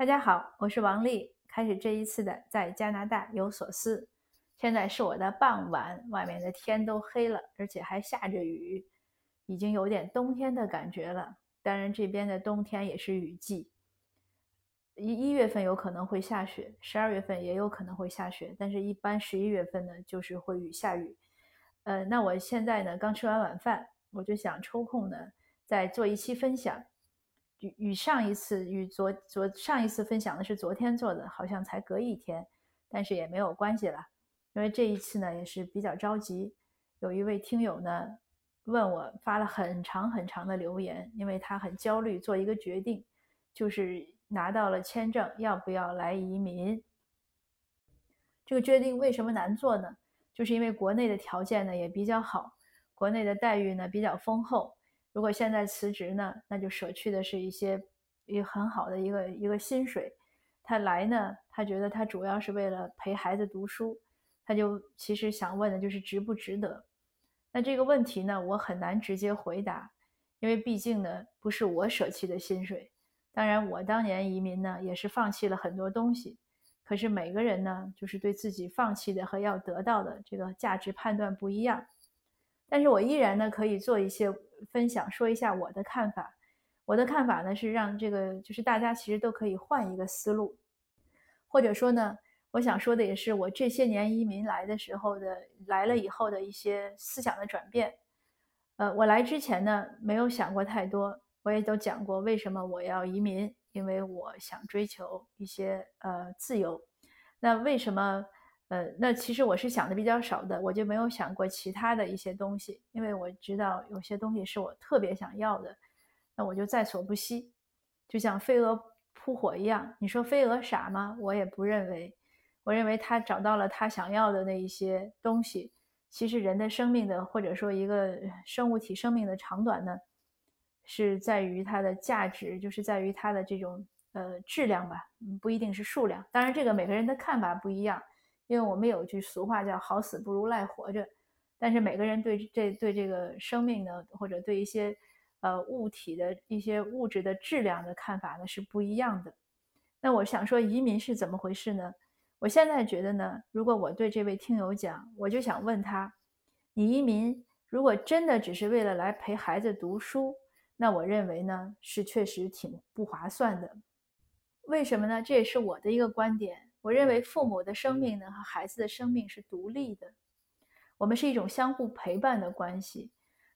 大家好，我是王丽。开始这一次的在加拿大有所思。现在是我的傍晚，外面的天都黑了，而且还下着雨，已经有点冬天的感觉了。当然，这边的冬天也是雨季，一一月份有可能会下雪，十二月份也有可能会下雪，但是一般十一月份呢就是会雨下雨。呃，那我现在呢刚吃完晚饭，我就想抽空呢再做一期分享。与上一次与昨昨上一次分享的是昨天做的，好像才隔一天，但是也没有关系了，因为这一次呢也是比较着急。有一位听友呢问我发了很长很长的留言，因为他很焦虑，做一个决定，就是拿到了签证要不要来移民。这个决定为什么难做呢？就是因为国内的条件呢也比较好，国内的待遇呢比较丰厚。如果现在辞职呢，那就舍去的是一些一很好的一个一个薪水。他来呢，他觉得他主要是为了陪孩子读书，他就其实想问的就是值不值得。那这个问题呢，我很难直接回答，因为毕竟呢不是我舍弃的薪水。当然，我当年移民呢也是放弃了很多东西。可是每个人呢，就是对自己放弃的和要得到的这个价值判断不一样。但是我依然呢可以做一些。分享说一下我的看法，我的看法呢是让这个就是大家其实都可以换一个思路，或者说呢，我想说的也是我这些年移民来的时候的来了以后的一些思想的转变。呃，我来之前呢没有想过太多，我也都讲过为什么我要移民，因为我想追求一些呃自由。那为什么？呃，那其实我是想的比较少的，我就没有想过其他的一些东西，因为我知道有些东西是我特别想要的，那我就在所不惜，就像飞蛾扑火一样。你说飞蛾傻吗？我也不认为，我认为他找到了他想要的那一些东西。其实人的生命的或者说一个生物体生命的长短呢，是在于它的价值，就是在于它的这种呃质量吧，不一定是数量。当然这个每个人的看法不一样。因为我们有句俗话叫“好死不如赖活着”，但是每个人对这对这个生命呢，或者对一些呃物体的一些物质的质量的看法呢是不一样的。那我想说，移民是怎么回事呢？我现在觉得呢，如果我对这位听友讲，我就想问他：你移民如果真的只是为了来陪孩子读书，那我认为呢是确实挺不划算的。为什么呢？这也是我的一个观点。我认为父母的生命呢和孩子的生命是独立的，我们是一种相互陪伴的关系，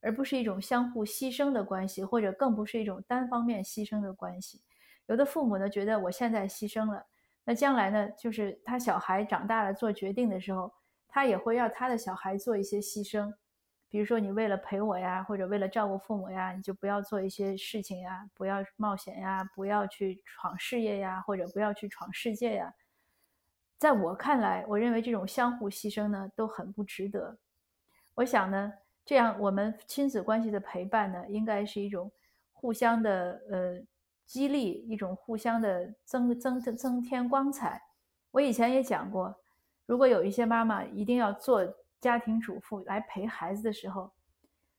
而不是一种相互牺牲的关系，或者更不是一种单方面牺牲的关系。有的父母呢觉得我现在牺牲了，那将来呢就是他小孩长大了做决定的时候，他也会让他的小孩做一些牺牲。比如说你为了陪我呀，或者为了照顾父母呀，你就不要做一些事情呀，不要冒险呀，不要去闯事业呀，或者不要去闯世界呀。在我看来，我认为这种相互牺牲呢都很不值得。我想呢，这样我们亲子关系的陪伴呢，应该是一种互相的呃激励，一种互相的增增增增添光彩。我以前也讲过，如果有一些妈妈一定要做家庭主妇来陪孩子的时候，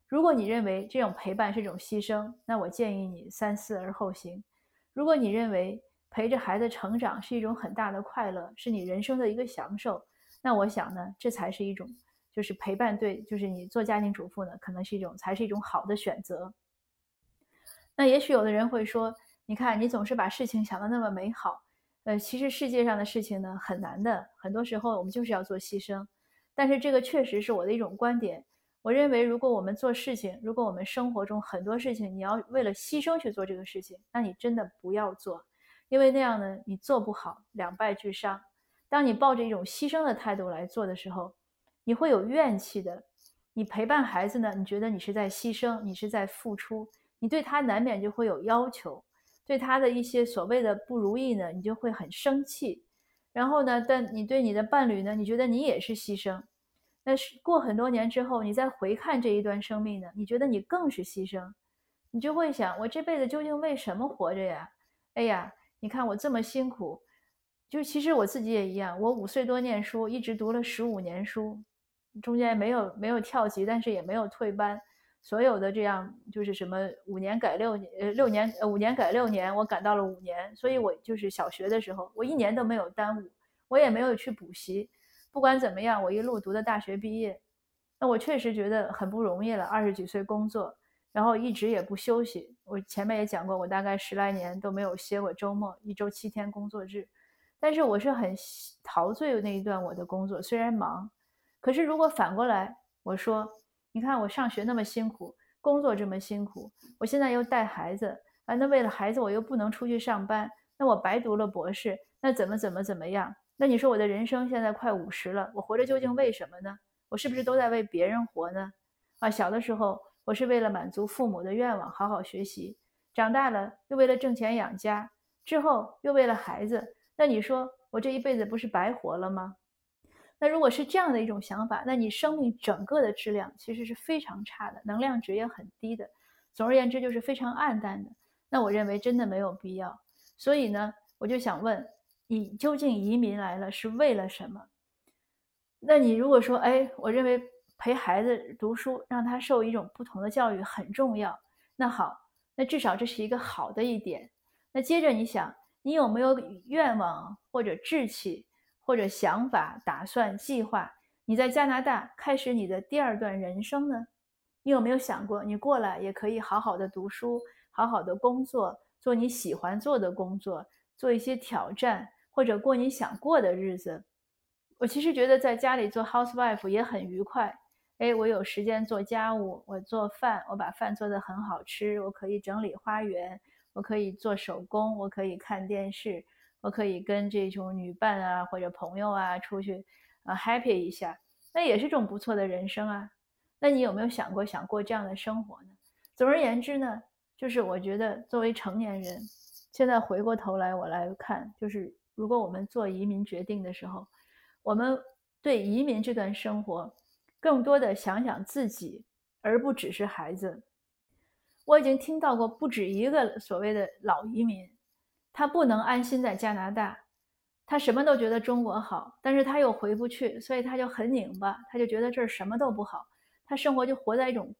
如果你认为这种陪伴是一种牺牲，那我建议你三思而后行。如果你认为，陪着孩子成长是一种很大的快乐，是你人生的一个享受。那我想呢，这才是一种，就是陪伴对，就是你做家庭主妇呢，可能是一种，才是一种好的选择。那也许有的人会说，你看你总是把事情想的那么美好，呃，其实世界上的事情呢很难的，很多时候我们就是要做牺牲。但是这个确实是我的一种观点。我认为，如果我们做事情，如果我们生活中很多事情你要为了牺牲去做这个事情，那你真的不要做。因为那样呢，你做不好，两败俱伤。当你抱着一种牺牲的态度来做的时候，你会有怨气的。你陪伴孩子呢，你觉得你是在牺牲，你是在付出，你对他难免就会有要求，对他的一些所谓的不如意呢，你就会很生气。然后呢，但你对你的伴侣呢，你觉得你也是牺牲。那是过很多年之后，你再回看这一段生命呢，你觉得你更是牺牲，你就会想：我这辈子究竟为什么活着呀？哎呀！你看我这么辛苦，就其实我自己也一样。我五岁多念书，一直读了十五年书，中间没有没有跳级，但是也没有退班。所有的这样就是什么五年改六年，呃六年呃五年改六年，我赶到了五年，所以我就是小学的时候，我一年都没有耽误，我也没有去补习。不管怎么样，我一路读的大学毕业，那我确实觉得很不容易了。二十几岁工作，然后一直也不休息。我前面也讲过，我大概十来年都没有歇过周末，一周七天工作制。但是我是很陶醉那一段我的工作，虽然忙，可是如果反过来，我说。你看我上学那么辛苦，工作这么辛苦，我现在又带孩子啊，那为了孩子我又不能出去上班，那我白读了博士，那怎么怎么怎么样？那你说我的人生现在快五十了，我活着究竟为什么呢？我是不是都在为别人活呢？啊，小的时候我是为了满足父母的愿望，好好学习，长大了又为了挣钱养家，之后又为了孩子，那你说我这一辈子不是白活了吗？那如果是这样的一种想法，那你生命整个的质量其实是非常差的，能量值也很低的。总而言之，就是非常暗淡的。那我认为真的没有必要。所以呢，我就想问你，究竟移民来了是为了什么？那你如果说，哎，我认为陪孩子读书，让他受一种不同的教育很重要。那好，那至少这是一个好的一点。那接着你想，你有没有愿望或者志气？或者想法、打算、计划，你在加拿大开始你的第二段人生呢？你有没有想过，你过来也可以好好的读书，好好的工作，做你喜欢做的工作，做一些挑战，或者过你想过的日子？我其实觉得在家里做 housewife 也很愉快。哎，我有时间做家务，我做饭，我把饭做得很好吃，我可以整理花园，我可以做手工，我可以看电视。我可以跟这种女伴啊，或者朋友啊出去，啊 happy 一下，那也是种不错的人生啊。那你有没有想过想过这样的生活呢？总而言之呢，就是我觉得作为成年人，现在回过头来我来看，就是如果我们做移民决定的时候，我们对移民这段生活，更多的想想自己，而不只是孩子。我已经听到过不止一个所谓的老移民。他不能安心在加拿大，他什么都觉得中国好，但是他又回不去，所以他就很拧巴，他就觉得这儿什么都不好，他生活就活在一种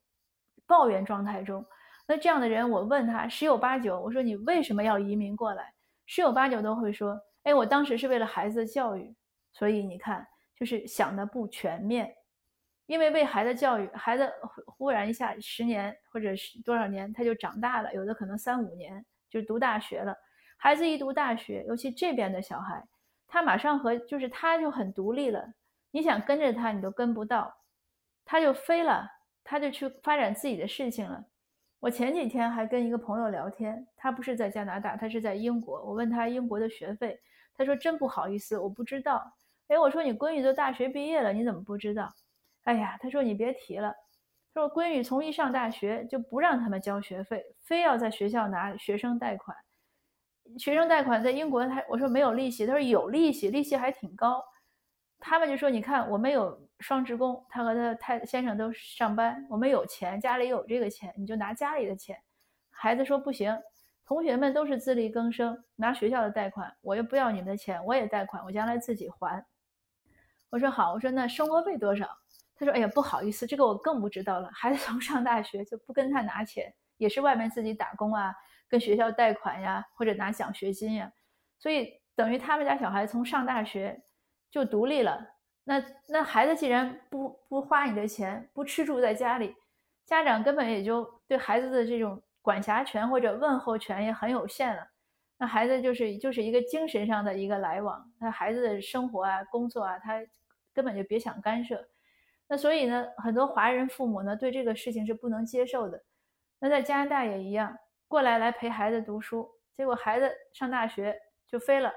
抱怨状态中。那这样的人，我问他十有八九，我说你为什么要移民过来？十有八九都会说，哎，我当时是为了孩子的教育，所以你看，就是想的不全面，因为为孩子教育，孩子忽然一下十年或者是多少年他就长大了，有的可能三五年就读大学了。孩子一读大学，尤其这边的小孩，他马上和就是他就很独立了。你想跟着他，你都跟不到，他就飞了，他就去发展自己的事情了。我前几天还跟一个朋友聊天，他不是在加拿大，他是在英国。我问他英国的学费，他说真不好意思，我不知道。哎，我说你闺女都大学毕业了，你怎么不知道？哎呀，他说你别提了，说闺女从一上大学就不让他们交学费，非要在学校拿学生贷款。学生贷款在英国，他我说没有利息，他说有利息，利息还挺高。他们就说：“你看，我们有双职工，他和他太先生都上班，我们有钱，家里有这个钱，你就拿家里的钱。”孩子说：“不行，同学们都是自力更生，拿学校的贷款，我又不要你们的钱，我也贷款，我将来自己还。”我说：“好。”我说：“那生活费多少？”他说：“哎呀，不好意思，这个我更不知道了。孩子从上大学就不跟他拿钱，也是外面自己打工啊。”跟学校贷款呀，或者拿奖学金呀，所以等于他们家小孩从上大学就独立了。那那孩子既然不不花你的钱，不吃住在家里，家长根本也就对孩子的这种管辖权或者问候权也很有限了。那孩子就是就是一个精神上的一个来往，那孩子的生活啊、工作啊，他根本就别想干涉。那所以呢，很多华人父母呢对这个事情是不能接受的。那在加拿大也一样。过来来陪孩子读书，结果孩子上大学就飞了，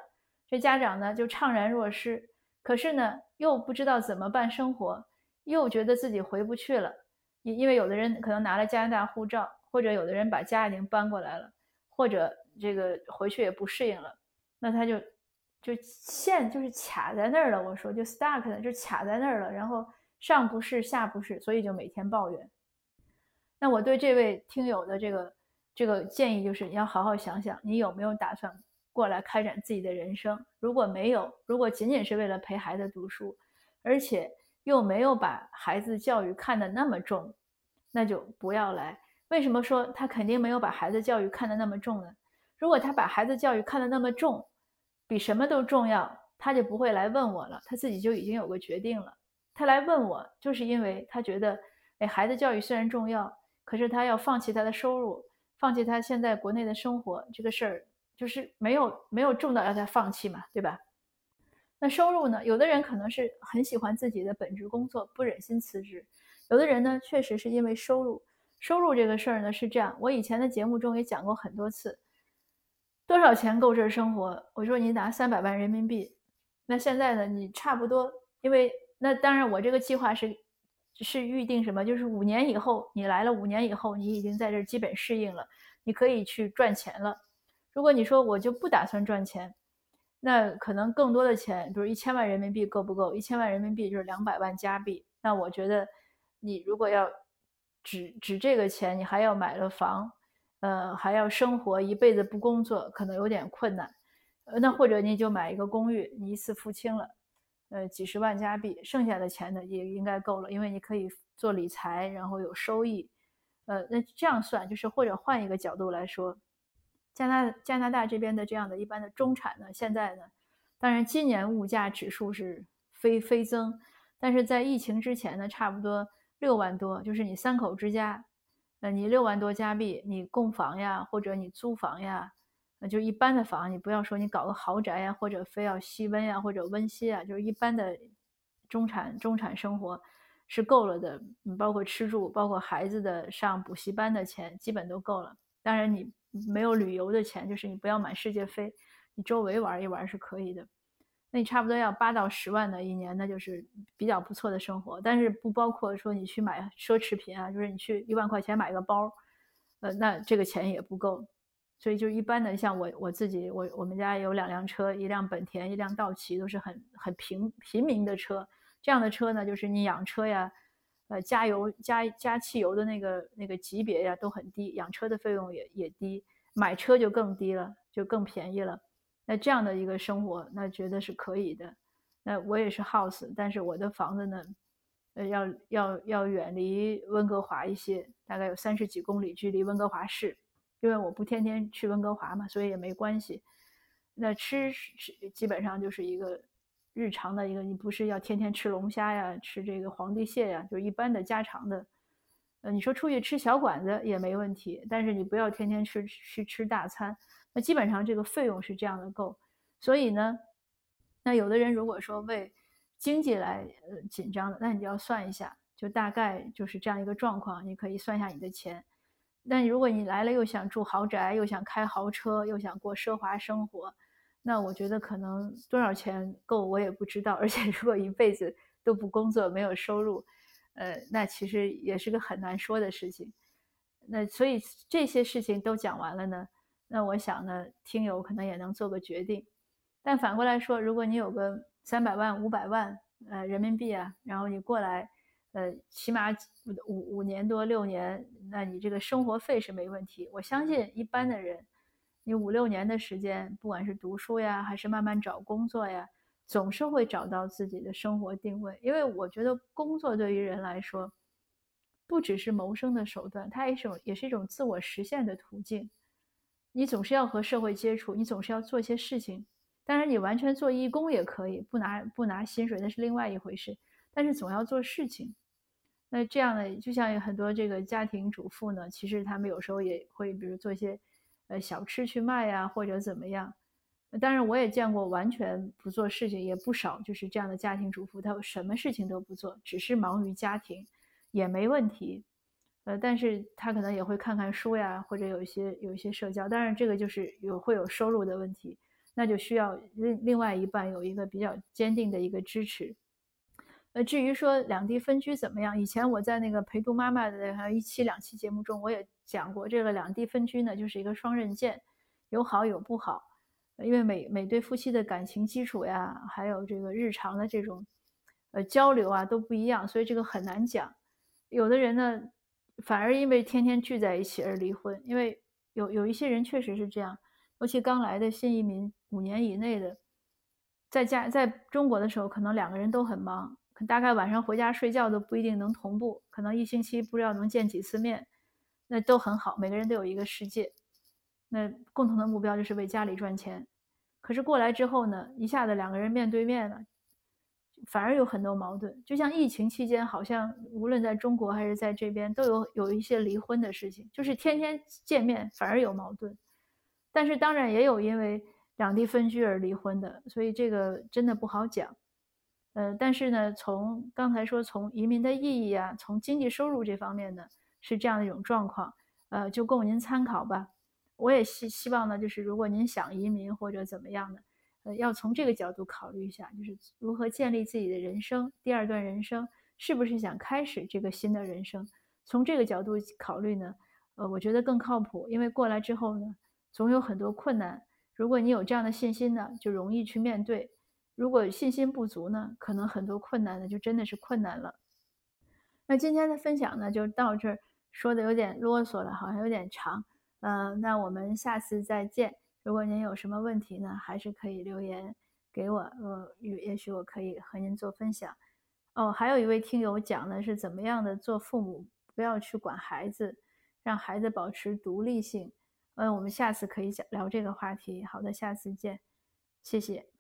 这家长呢就怅然若失。可是呢又不知道怎么办生活，又觉得自己回不去了。因因为有的人可能拿了加拿大护照，或者有的人把家已经搬过来了，或者这个回去也不适应了，那他就就线就是卡在那儿了。我说就 stuck，就卡在那儿了，然后上不是下不是，所以就每天抱怨。那我对这位听友的这个。这个建议就是你要好好想想，你有没有打算过来开展自己的人生？如果没有，如果仅仅是为了陪孩子读书，而且又没有把孩子教育看得那么重，那就不要来。为什么说他肯定没有把孩子教育看得那么重呢？如果他把孩子教育看得那么重，比什么都重要，他就不会来问我了，他自己就已经有个决定了。他来问我，就是因为他觉得，哎，孩子教育虽然重要，可是他要放弃他的收入，放弃他现在国内的生活，这个事儿就是没有没有重到要他放弃嘛，对吧？那收入呢？有的人可能是很喜欢自己的本职工作，不忍心辞职；有的人呢，确实是因为收入。收入这个事儿呢是这样，我以前的节目中也讲过很多次，多少钱够这生活？我说你拿三百万人民币，那现在呢，你差不多，因为那当然我这个计划是是预定什么？就是五年以后你来了，五年以后你已经在这基本适应了，你可以去赚钱了。如果你说我就不打算赚钱。那可能更多的钱，比如一千万人民币够不够？一千万人民币就是两百万加币。那我觉得，你如果要只只这个钱，你还要买了房，呃，还要生活一辈子不工作，可能有点困难。呃，那或者你就买一个公寓，你一次付清了，呃，几十万加币，剩下的钱呢也应该够了，因为你可以做理财，然后有收益。呃，那这样算就是，或者换一个角度来说。加拿加拿大这边的这样的一般的中产呢，现在呢，当然今年物价指数是飞飞增，但是在疫情之前呢，差不多六万多，就是你三口之家，呃，你六万多加币，你供房呀，或者你租房呀，那就一般的房，你不要说你搞个豪宅呀，或者非要西温呀，或者温西啊，就是一般的中产中产生活是够了的，你包括吃住，包括孩子的上补习班的钱，基本都够了。当然你。没有旅游的钱，就是你不要满世界飞，你周围玩一玩是可以的。那你差不多要八到十万的一年，那就是比较不错的生活。但是不包括说你去买奢侈品啊，就是你去一万块钱买个包，呃，那这个钱也不够。所以就一般的，像我我自己，我我们家有两辆车，一辆本田，一辆道奇，都是很很平平民的车。这样的车呢，就是你养车呀。呃，加油加加汽油的那个那个级别呀都很低，养车的费用也也低，买车就更低了，就更便宜了。那这样的一个生活，那觉得是可以的。那我也是 house，但是我的房子呢，呃，要要要远离温哥华一些，大概有三十几公里距离温哥华市，因为我不天天去温哥华嘛，所以也没关系。那吃吃基本上就是一个。日常的一个，你不是要天天吃龙虾呀，吃这个皇帝蟹呀，就是一般的家常的。呃，你说出去吃小馆子也没问题，但是你不要天天吃去吃大餐。那基本上这个费用是这样的够。所以呢，那有的人如果说为经济来呃紧张的，那你就要算一下，就大概就是这样一个状况，你可以算一下你的钱。那如果你来了又想住豪宅，又想开豪车，又想过奢华生活。那我觉得可能多少钱够我也不知道，而且如果一辈子都不工作没有收入，呃，那其实也是个很难说的事情。那所以这些事情都讲完了呢，那我想呢，听友可能也能做个决定。但反过来说，如果你有个三百万、五百万呃人民币啊，然后你过来，呃，起码五五年多六年，那你这个生活费是没问题。我相信一般的人。你五六年的时间，不管是读书呀，还是慢慢找工作呀，总是会找到自己的生活定位。因为我觉得工作对于人来说，不只是谋生的手段，它也是也是一种自我实现的途径。你总是要和社会接触，你总是要做一些事情。当然，你完全做义工也可以，不拿不拿薪水那是另外一回事。但是总要做事情。那这样呢，就像有很多这个家庭主妇呢，其实他们有时候也会，比如做一些。呃，小吃去卖呀，或者怎么样？当然，我也见过完全不做事情，也不少，就是这样的家庭主妇，她什么事情都不做，只是忙于家庭，也没问题。呃，但是她可能也会看看书呀，或者有一些有一些社交。当然，这个就是有会有收入的问题，那就需要另另外一半有一个比较坚定的一个支持。呃，至于说两地分居怎么样？以前我在那个陪读妈妈的还有一期两期节目中，我也讲过，这个两地分居呢，就是一个双刃剑，有好有不好。因为每每对夫妻的感情基础呀，还有这个日常的这种呃交流啊都不一样，所以这个很难讲。有的人呢，反而因为天天聚在一起而离婚，因为有有一些人确实是这样，尤其刚来的新移民，五年以内的，在家在中国的时候，可能两个人都很忙。大概晚上回家睡觉都不一定能同步，可能一星期不知道能见几次面，那都很好。每个人都有一个世界，那共同的目标就是为家里赚钱。可是过来之后呢，一下子两个人面对面了，反而有很多矛盾。就像疫情期间，好像无论在中国还是在这边，都有有一些离婚的事情，就是天天见面反而有矛盾。但是当然也有因为两地分居而离婚的，所以这个真的不好讲。呃，但是呢，从刚才说从移民的意义啊，从经济收入这方面呢，是这样的一种状况，呃，就供您参考吧。我也希希望呢，就是如果您想移民或者怎么样的，呃，要从这个角度考虑一下，就是如何建立自己的人生，第二段人生是不是想开始这个新的人生？从这个角度考虑呢，呃，我觉得更靠谱，因为过来之后呢，总有很多困难，如果你有这样的信心呢，就容易去面对。如果信心不足呢，可能很多困难呢就真的是困难了。那今天的分享呢就到这儿，说的有点啰嗦了，好像有点长。嗯，那我们下次再见。如果您有什么问题呢，还是可以留言给我，呃，也许我可以和您做分享。哦，还有一位听友讲的是怎么样的做父母，不要去管孩子，让孩子保持独立性。嗯，我们下次可以讲聊这个话题。好的，下次见，谢谢。